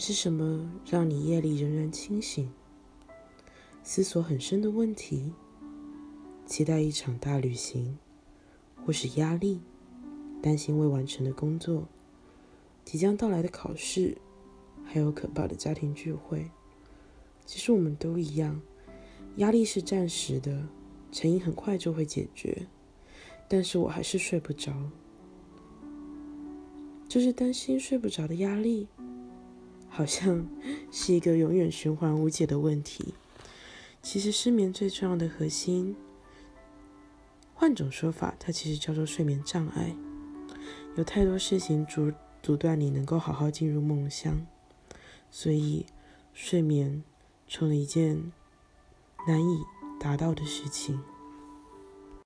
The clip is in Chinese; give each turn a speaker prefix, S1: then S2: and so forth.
S1: 是什么让你夜里仍然清醒？思索很深的问题？期待一场大旅行，或是压力？担心未完成的工作？即将到来的考试？还有可怕的家庭聚会？其实我们都一样，压力是暂时的，成因很快就会解决。但是我还是睡不着，就是担心睡不着的压力。好像 是一个永远循环无解的问题。其实失眠最重要的核心，换种说法，它其实叫做睡眠障碍。有太多事情阻阻断你能够好好进入梦乡，所以睡眠成了一件难以达到的事情。